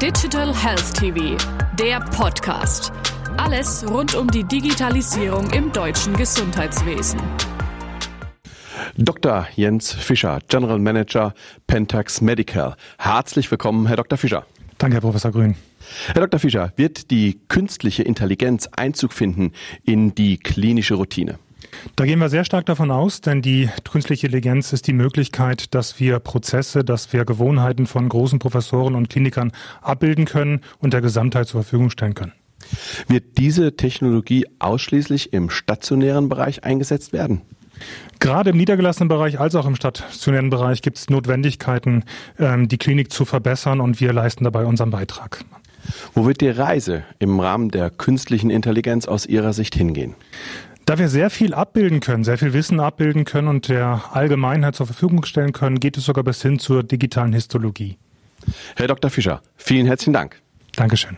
Digital Health TV, der Podcast. Alles rund um die Digitalisierung im deutschen Gesundheitswesen. Dr. Jens Fischer, General Manager Pentax Medical. Herzlich willkommen, Herr Dr. Fischer. Danke, Herr Professor Grün. Herr Dr. Fischer, wird die künstliche Intelligenz Einzug finden in die klinische Routine? Da gehen wir sehr stark davon aus, denn die künstliche Intelligenz ist die Möglichkeit, dass wir Prozesse, dass wir Gewohnheiten von großen Professoren und Klinikern abbilden können und der Gesamtheit zur Verfügung stellen können. Wird diese Technologie ausschließlich im stationären Bereich eingesetzt werden? Gerade im niedergelassenen Bereich als auch im stationären Bereich gibt es Notwendigkeiten, ähm, die Klinik zu verbessern und wir leisten dabei unseren Beitrag. Wo wird die Reise im Rahmen der künstlichen Intelligenz aus Ihrer Sicht hingehen? Da wir sehr viel abbilden können, sehr viel Wissen abbilden können und der Allgemeinheit zur Verfügung stellen können, geht es sogar bis hin zur digitalen Histologie. Herr Dr. Fischer, vielen herzlichen Dank. Dankeschön.